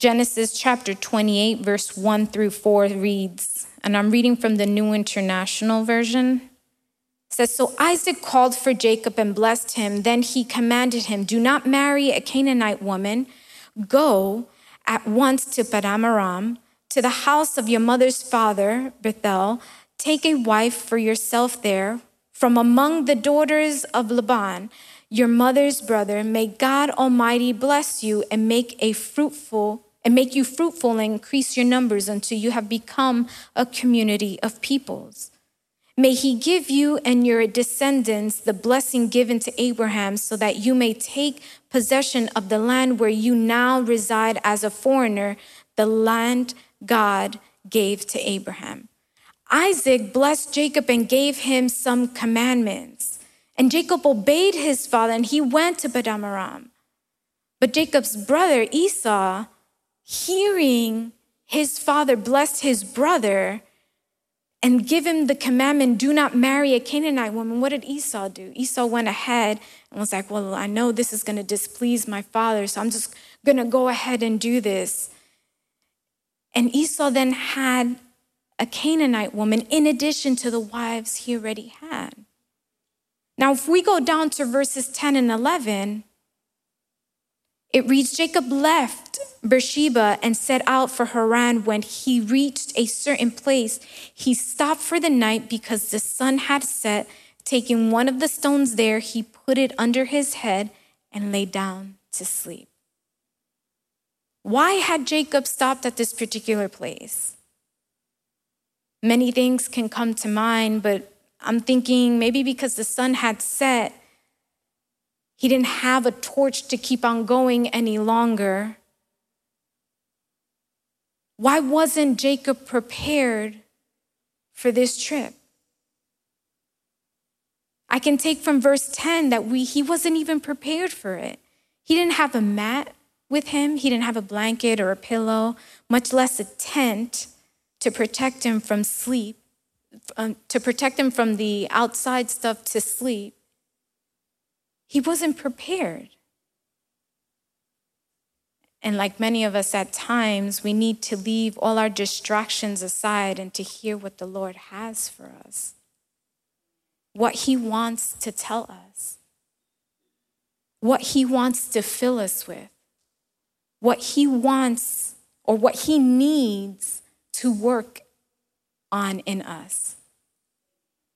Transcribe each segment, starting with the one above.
Genesis chapter 28, verse 1 through 4 reads, and I'm reading from the New International Version. It says, So Isaac called for Jacob and blessed him. Then he commanded him, Do not marry a Canaanite woman. Go at once to Paddan Aram, to the house of your mother's father, Bethuel. Take a wife for yourself there from among the daughters of Laban, your mother's brother. May God Almighty bless you and make a fruitful and make you fruitful and increase your numbers until you have become a community of peoples. May he give you and your descendants the blessing given to Abraham so that you may take possession of the land where you now reside as a foreigner, the land God gave to Abraham. Isaac blessed Jacob and gave him some commandments. And Jacob obeyed his father and he went to Paddan Aram. But Jacob's brother Esau, hearing his father bless his brother and give him the commandment do not marry a Canaanite woman, what did Esau do? Esau went ahead and was like, Well, I know this is going to displease my father, so I'm just going to go ahead and do this. And Esau then had a Canaanite woman in addition to the wives he already had. Now, if we go down to verses 10 and 11, it reads Jacob left Beersheba and set out for Haran. When he reached a certain place, he stopped for the night because the sun had set. Taking one of the stones there, he put it under his head and lay down to sleep. Why had Jacob stopped at this particular place? Many things can come to mind, but I'm thinking maybe because the sun had set, he didn't have a torch to keep on going any longer. Why wasn't Jacob prepared for this trip? I can take from verse 10 that we, he wasn't even prepared for it. He didn't have a mat with him, he didn't have a blanket or a pillow, much less a tent to protect him from sleep, um, to protect him from the outside stuff to sleep. He wasn't prepared. And like many of us at times, we need to leave all our distractions aside and to hear what the Lord has for us, what He wants to tell us, what He wants to fill us with, what He wants or what He needs to work on in us.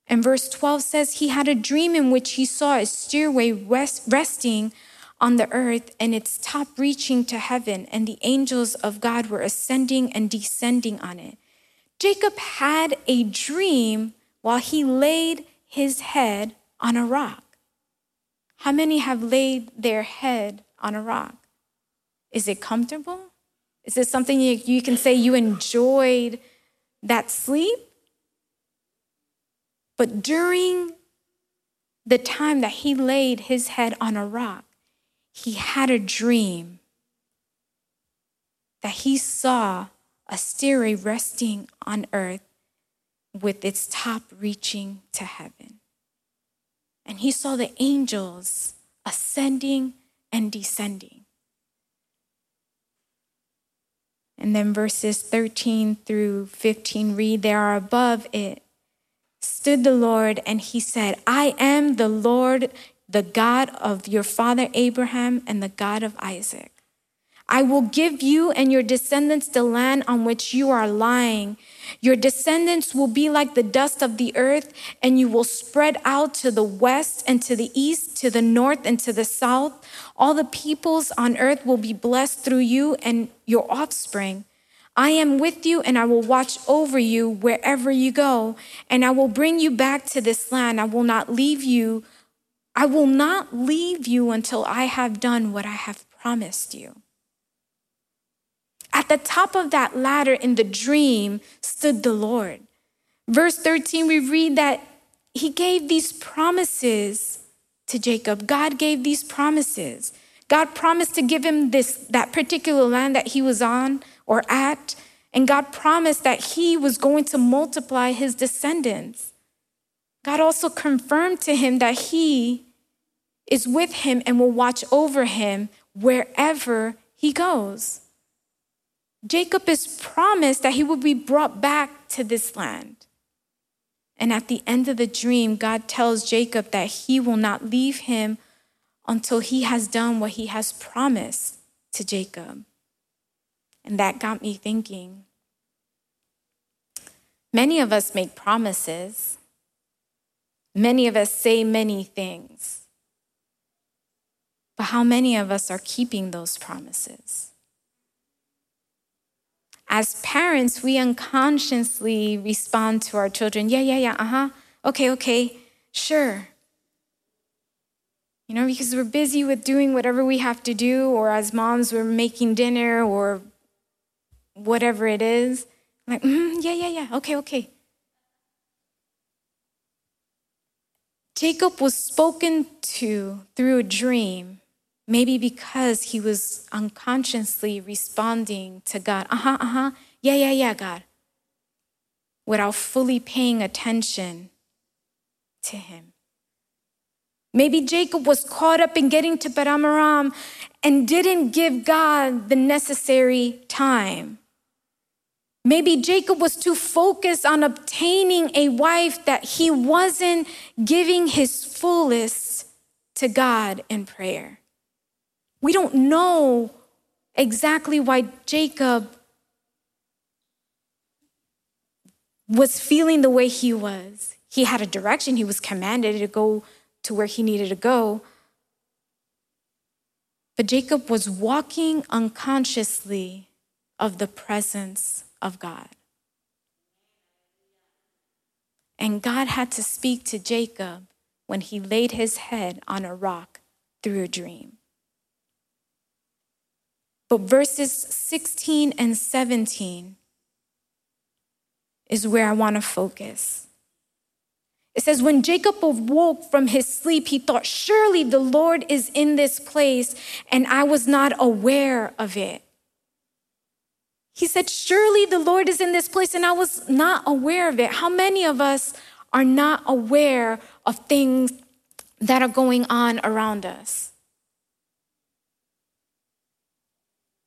And verse 12 says, He had a dream in which he saw a stairway rest, resting on the earth and its top reaching to heaven, and the angels of God were ascending and descending on it. Jacob had a dream while he laid his head on a rock. How many have laid their head on a rock? Is it comfortable? Is this something you, you can say you enjoyed that sleep? But during the time that he laid his head on a rock, he had a dream that he saw a stairway resting on earth with its top reaching to heaven. And he saw the angels ascending and descending. And then verses 13 through 15 read, There are above it stood the Lord, and he said, I am the Lord, the God of your father Abraham and the God of Isaac. I will give you and your descendants the land on which you are lying. Your descendants will be like the dust of the earth, and you will spread out to the west and to the east, to the north and to the south. All the peoples on earth will be blessed through you and your offspring. I am with you, and I will watch over you wherever you go, and I will bring you back to this land. I will not leave you. I will not leave you until I have done what I have promised you. At the top of that ladder in the dream stood the Lord. Verse 13, we read that he gave these promises to Jacob. God gave these promises. God promised to give him this that particular land that he was on or act. and God promised that he was going to multiply his descendants. God also confirmed to him that he is with him and will watch over him wherever he goes. Jacob is promised that he will be brought back to this land. And at the end of the dream, God tells Jacob that he will not leave him until he has done what he has promised to Jacob. And that got me thinking. Many of us make promises. Many of us say many things. But how many of us are keeping those promises? As parents, we unconsciously respond to our children, yeah, yeah, yeah, uh huh, okay, okay, sure. You know, because we're busy with doing whatever we have to do, or as moms, we're making dinner or whatever it is. Like, mm, yeah, yeah, yeah, okay, okay. Jacob was spoken to through a dream Maybe because he was unconsciously responding to God, uh huh, uh huh, yeah, yeah, yeah, God, without fully paying attention to him. Maybe Jacob was caught up in getting to Paddan and didn't give God the necessary time. Maybe Jacob was too focused on obtaining a wife that he wasn't giving his fullest to God in prayer. We don't know exactly why Jacob was feeling the way he was. He had a direction, he was commanded to go to where he needed to go. But Jacob was walking unconsciously of the presence of God. And God had to speak to Jacob when he laid his head on a rock through a dream. But verses 16 and 17 is where I want to focus. It says, When Jacob awoke from his sleep, he thought, Surely the Lord is in this place, and I was not aware of it. He said, Surely the Lord is in this place, and I was not aware of it. How many of us are not aware of things that are going on around us?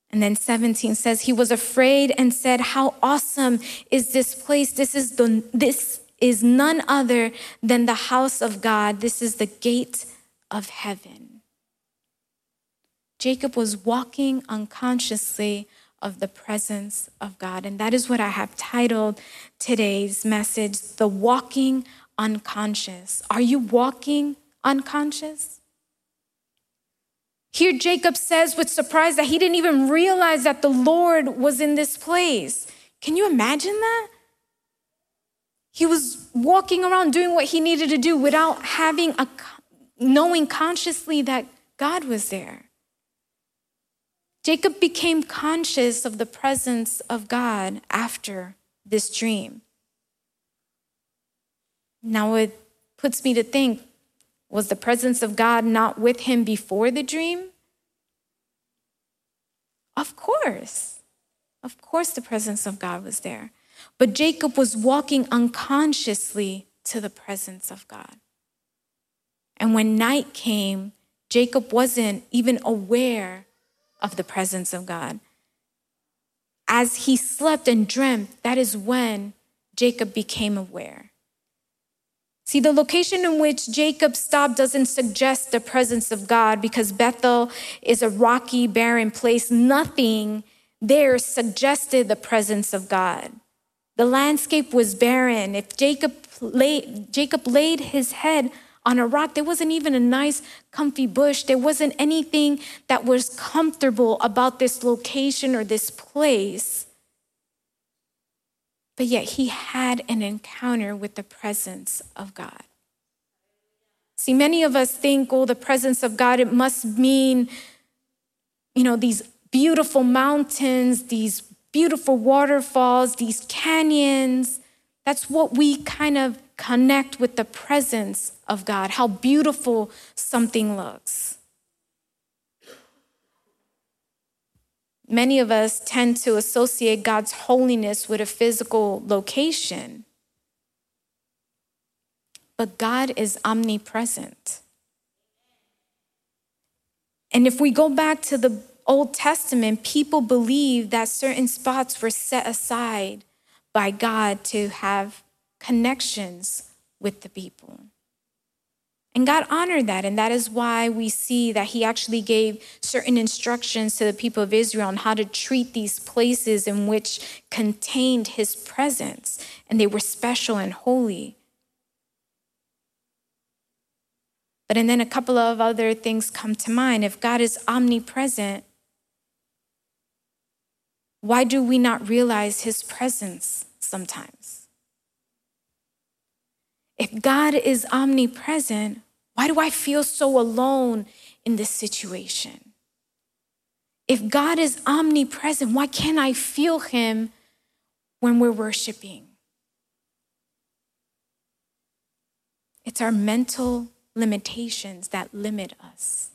And then 17 says, He was afraid and said, How awesome is this place? This is, the, this is none other than the house of God. This is the gate of heaven. Jacob was walking unconsciously of the presence of God. And that is what I have titled today's message The Walking Unconscious. Are you walking unconscious? Here, Jacob says with surprise that he didn't even realize that the Lord was in this place. Can you imagine that? He was walking around doing what he needed to do without having a knowing consciously that God was there. Jacob became conscious of the presence of God after this dream. Now it puts me to think was the presence of God not with him before the dream? Of course. Of course, the presence of God was there. But Jacob was walking unconsciously to the presence of God. And when night came, Jacob wasn't even aware of the presence of God. As he slept and dreamt, that is when Jacob became aware. See, the location in which Jacob stopped doesn't suggest the presence of God because Bethel is a rocky, barren place. Nothing there suggested the presence of God. The landscape was barren. If Jacob laid, Jacob laid his head on a rock, there wasn't even a nice, comfy bush. There wasn't anything that was comfortable about this location or this place. But yet he had an encounter with the presence of God. See, many of us think, oh, the presence of God, it must mean, you know, these beautiful mountains, these beautiful waterfalls, these canyons. That's what we kind of connect with the presence of God, how beautiful something looks. Many of us tend to associate God's holiness with a physical location. But God is omnipresent. And if we go back to the Old Testament, people believed that certain spots were set aside by God to have connections with the people. And God honored that. And that is why we see that He actually gave certain instructions to the people of Israel on how to treat these places in which contained His presence. And they were special and holy. But and then a couple of other things come to mind. If God is omnipresent, why do we not realize His presence sometimes? If God is omnipresent, why do I feel so alone in this situation? If God is omnipresent, why can't I feel Him when we're worshiping? It's our mental limitations that limit us.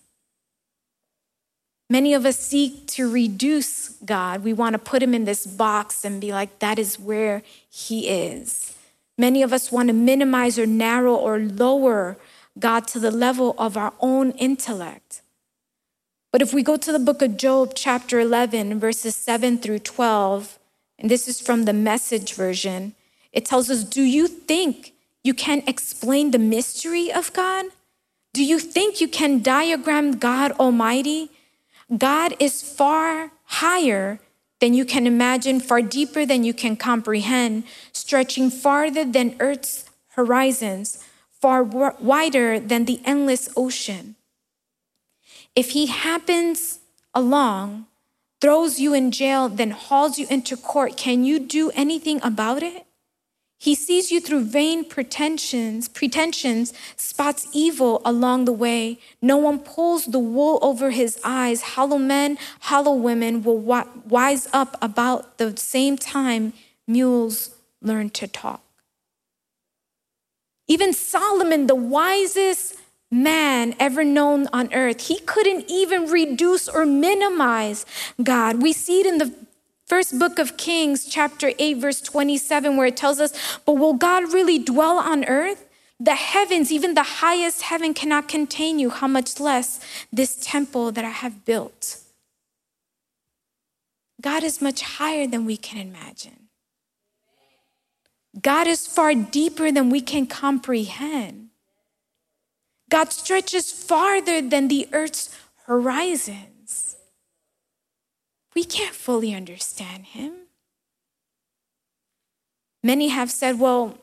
Many of us seek to reduce God. We want to put him in this box and be like, that is where he is. Many of us want to minimize or narrow or lower God to the level of our own intellect. But if we go to the book of Job, chapter 11, verses 7 through 12, and this is from the message version, it tells us Do you think you can explain the mystery of God? Do you think you can diagram God Almighty? God is far higher than you can imagine, far deeper than you can comprehend, stretching farther than Earth's horizons far wider than the endless ocean. If he happens along, throws you in jail, then hauls you into court, can you do anything about it? He sees you through vain pretensions, pretensions, spots evil along the way. No one pulls the wool over his eyes. Hollow men, hollow women will wise up about the same time mules learn to talk. Even Solomon, the wisest man ever known on earth, he couldn't even reduce or minimize God. We see it in the first book of Kings, chapter 8, verse 27, where it tells us, But will God really dwell on earth? The heavens, even the highest heaven, cannot contain you. How much less this temple that I have built? God is much higher than we can imagine. God is far deeper than we can comprehend. God stretches farther than the earth's horizons. We can't fully understand him. Many have said, well,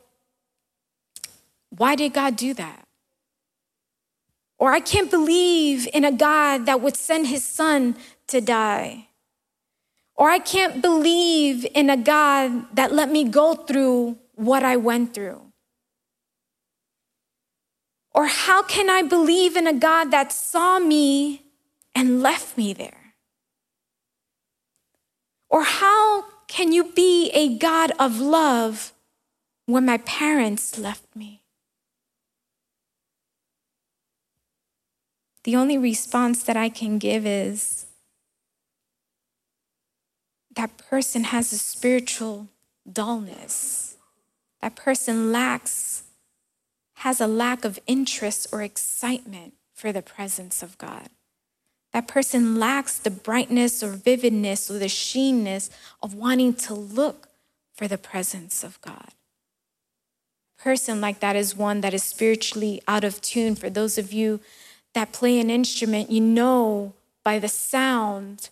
why did God do that? Or I can't believe in a God that would send his son to die. Or I can't believe in a God that let me go through what I went through. Or how can I believe in a God that saw me and left me there? Or how can you be a God of love when my parents left me? The only response that I can give is that person has a spiritual dullness. That person lacks, has a lack of interest or excitement for the presence of God. That person lacks the brightness or vividness or the sheenness of wanting to look for the presence of God. A person like that is one that is spiritually out of tune. For those of you that play an instrument, you know by the sound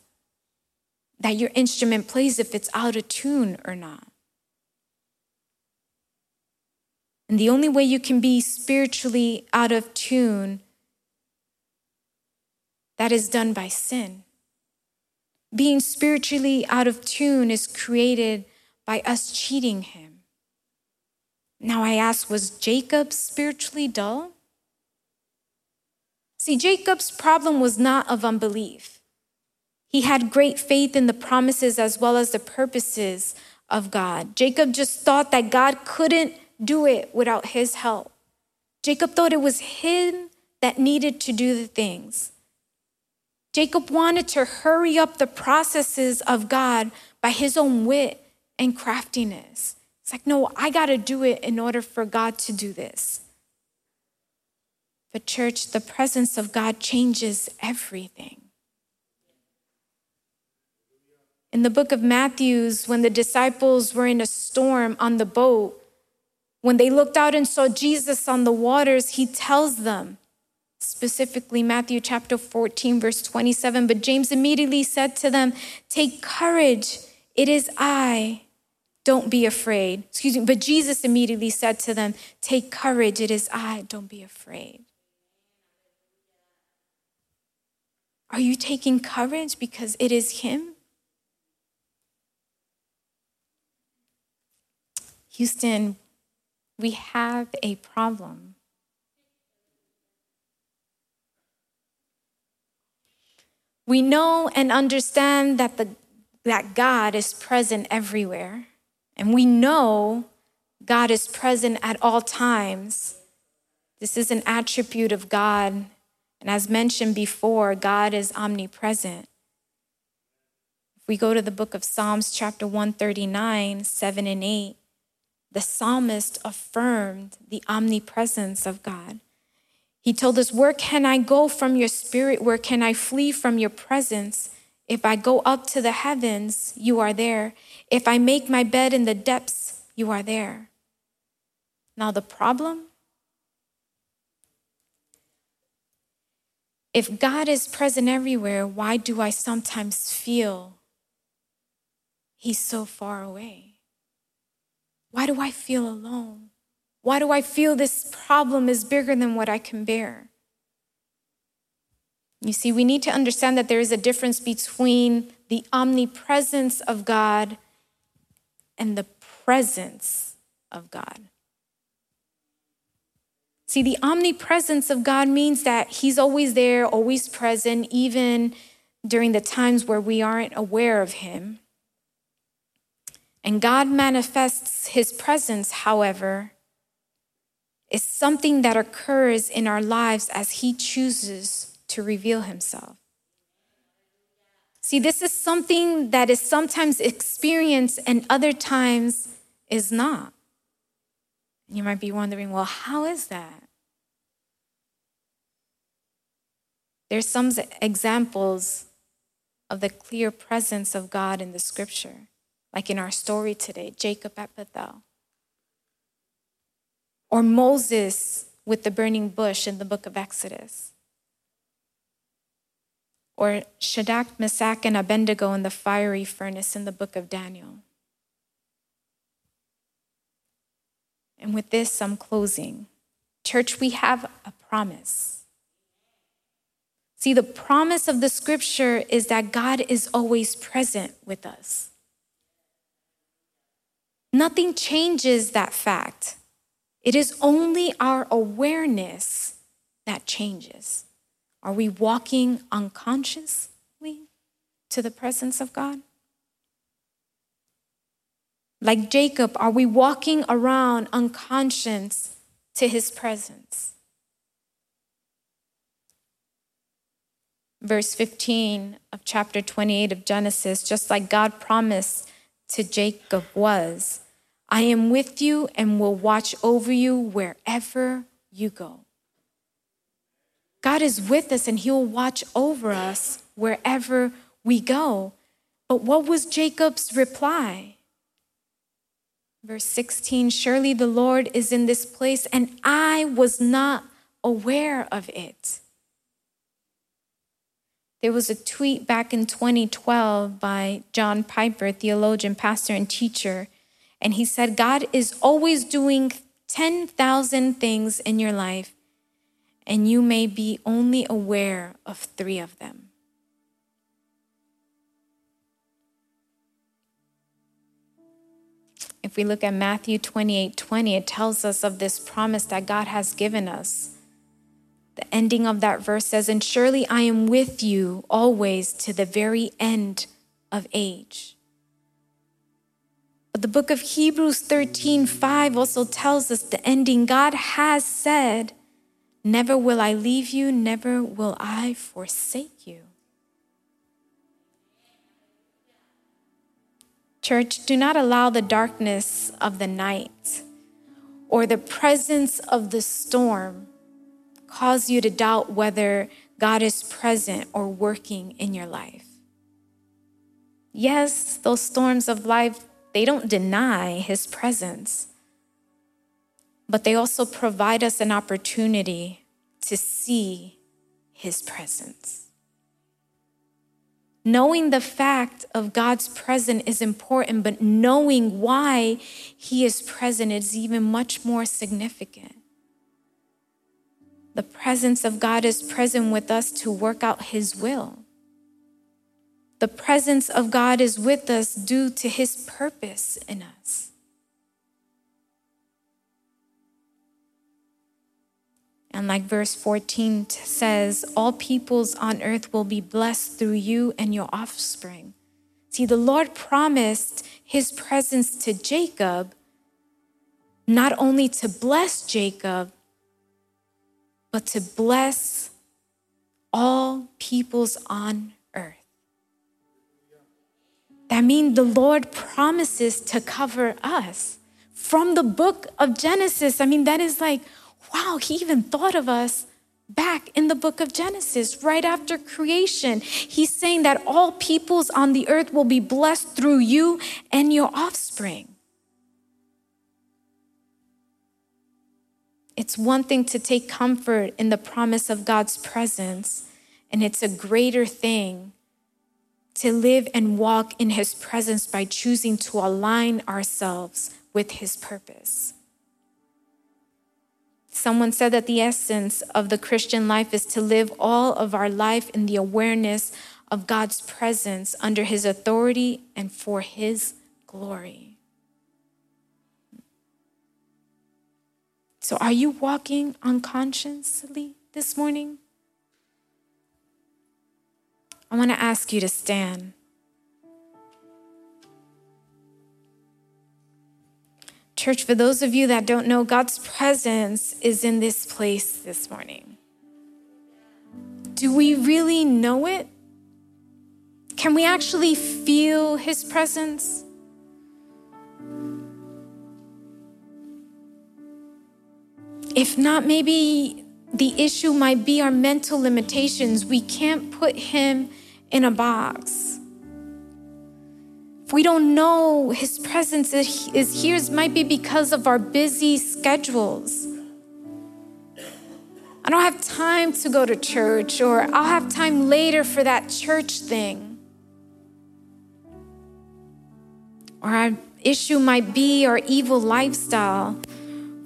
that your instrument plays if it's out of tune or not. And the only way you can be spiritually out of tune, that is done by sin. Being spiritually out of tune is created by us cheating him. Now I ask, was Jacob spiritually dull? See, Jacob's problem was not of unbelief. He had great faith in the promises as well as the purposes of God. Jacob just thought that God couldn't do it without his help. Jacob thought it was him that needed to do the things. Jacob wanted to hurry up the processes of God by his own wit and craftiness. It's like, no, I got to do it in order for God to do this. But, church, the presence of God changes everything. In the book of Matthews, when the disciples were in a storm on the boat, when they looked out and saw Jesus on the waters, he tells them, specifically Matthew chapter 14, verse 27. But James immediately said to them, Take courage, it is I. Don't be afraid. Excuse me. But Jesus immediately said to them, Take courage, it is I. Don't be afraid. Are you taking courage because it is Him? Houston, we have a problem. We know and understand that, the, that God is present everywhere. And we know God is present at all times. This is an attribute of God. And as mentioned before, God is omnipresent. If we go to the book of Psalms, chapter 139, 7 and 8, the psalmist affirmed the omnipresence of God. He told us, Where can I go from your spirit? Where can I flee from your presence? If I go up to the heavens, you are there. If I make my bed in the depths, you are there. Now, the problem? If God is present everywhere, why do I sometimes feel He's so far away? Why do I feel alone? Why do I feel this problem is bigger than what I can bear? You see, we need to understand that there is a difference between the omnipresence of God and the presence of God. See, the omnipresence of God means that He's always there, always present, even during the times where we aren't aware of Him. And God manifests His presence, however, is something that occurs in our lives as He chooses to reveal Himself. See, this is something that is sometimes experienced and other times is not. You might be wondering, well, how is that? There's some examples of the clear presence of God in the scripture, like in our story today, Jacob at Bethel. Or Moses with the burning bush in the book of Exodus. Or Shadrach, Meshach, and Abednego in the fiery furnace in the book of Daniel. And with this, I'm closing. Church, we have a promise. See, the promise of the scripture is that God is always present with us. Nothing changes that fact. It is only our awareness that changes. Are we walking unconsciously to the presence of God? Like Jacob, are we walking around unconscious to his presence? Verse 15 of chapter 28 of Genesis, just like God promised to Jacob was, I am with you and will watch over you wherever you go. God is with us and he will watch over us wherever we go. But what was Jacob's reply? Verse 16 Surely the Lord is in this place, and I was not aware of it. There was a tweet back in 2012 by John Piper, theologian, pastor, and teacher. And he said, God is always doing 10,000 things in your life, and you may be only aware of three of them. If we look at Matthew 28 20, it tells us of this promise that God has given us. The ending of that verse says, And surely I am with you always to the very end of age. But the book of Hebrews 13 5 also tells us the ending. God has said, Never will I leave you, never will I forsake you. Church, do not allow the darkness of the night or the presence of the storm cause you to doubt whether God is present or working in your life. yes, those storms of life, they don't deny his presence, but they also provide us an opportunity to see his presence. Knowing the fact of God's presence is important, but knowing why he is present is even much more significant. The presence of God is present with us to work out his will. The presence of God is with us due to his purpose in us. And like verse 14 says, all peoples on earth will be blessed through you and your offspring. See, the Lord promised his presence to Jacob, not only to bless Jacob, but to bless all peoples on earth. That means the Lord promises to cover us. From the book of Genesis, I mean, that is like, wow, he even thought of us back in the book of Genesis, right after creation. He's saying that all peoples on the earth will be blessed through you and your offspring. It's one thing to take comfort in the promise of God's presence, and it's a greater thing to live and walk in His presence by choosing to align ourselves with His purpose. Someone said that the essence of the Christian life is to live all of our life in the awareness of God's presence under His authority and for His glory. So, are you walking unconsciously this morning? I want to ask you to stand. Church, for those of you that don't know, God's presence is in this place this morning. Do we really know it? Can we actually feel His presence? If not, maybe the issue might be our mental limitations. We can't put Him in a box. If we don't know His presence is here, it might be because of our busy schedules. I don't have time to go to church, or I'll have time later for that church thing. Or our issue might be our evil lifestyle.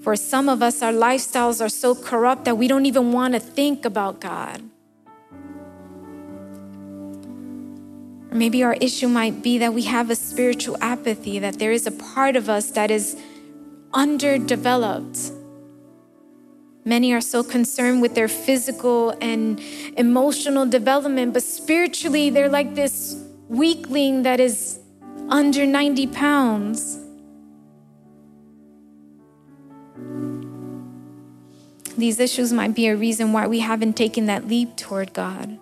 For some of us, our lifestyles are so corrupt that we don't even want to think about God. Or maybe our issue might be that we have a spiritual apathy, that there is a part of us that is underdeveloped. Many are so concerned with their physical and emotional development, but spiritually, they're like this weakling that is under 90 pounds. These issues might be a reason why we haven't taken that leap toward God.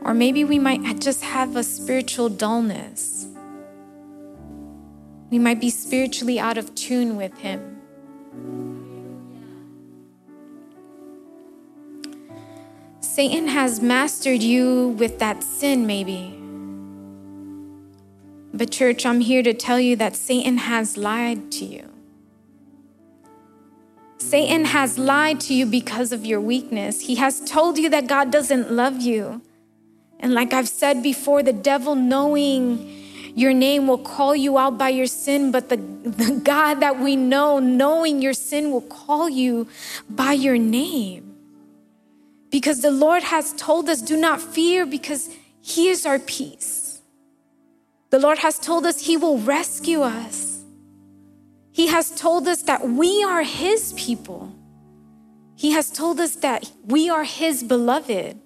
Or maybe we might just have a spiritual dullness. We might be spiritually out of tune with Him. Satan has mastered you with that sin, maybe. But, church, I'm here to tell you that Satan has lied to you. Satan has lied to you because of your weakness. He has told you that God doesn't love you. And like I've said before, the devil knowing your name will call you out by your sin, but the, the God that we know, knowing your sin, will call you by your name. Because the Lord has told us, do not fear, because He is our peace. The Lord has told us He will rescue us. He has told us that we are His people. He has told us that we are His beloved.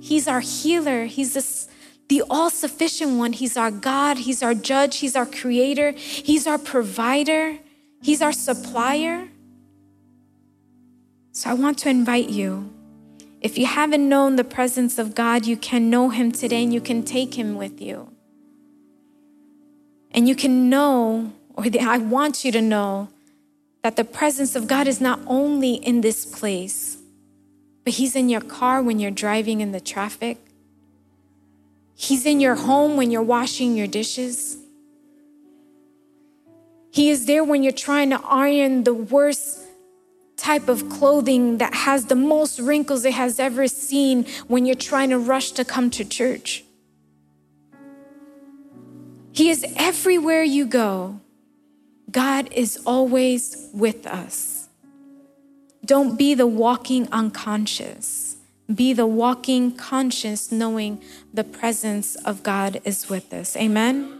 He's our healer. He's the, the all sufficient one. He's our God. He's our judge. He's our creator. He's our provider. He's our supplier. So I want to invite you. If you haven't known the presence of God, you can know Him today and you can take Him with you. And you can know, or I want you to know, that the presence of God is not only in this place, but He's in your car when you're driving in the traffic. He's in your home when you're washing your dishes. He is there when you're trying to iron the worst type of clothing that has the most wrinkles it has ever seen when you're trying to rush to come to church. He is everywhere you go. God is always with us. Don't be the walking unconscious. Be the walking conscious, knowing the presence of God is with us. Amen.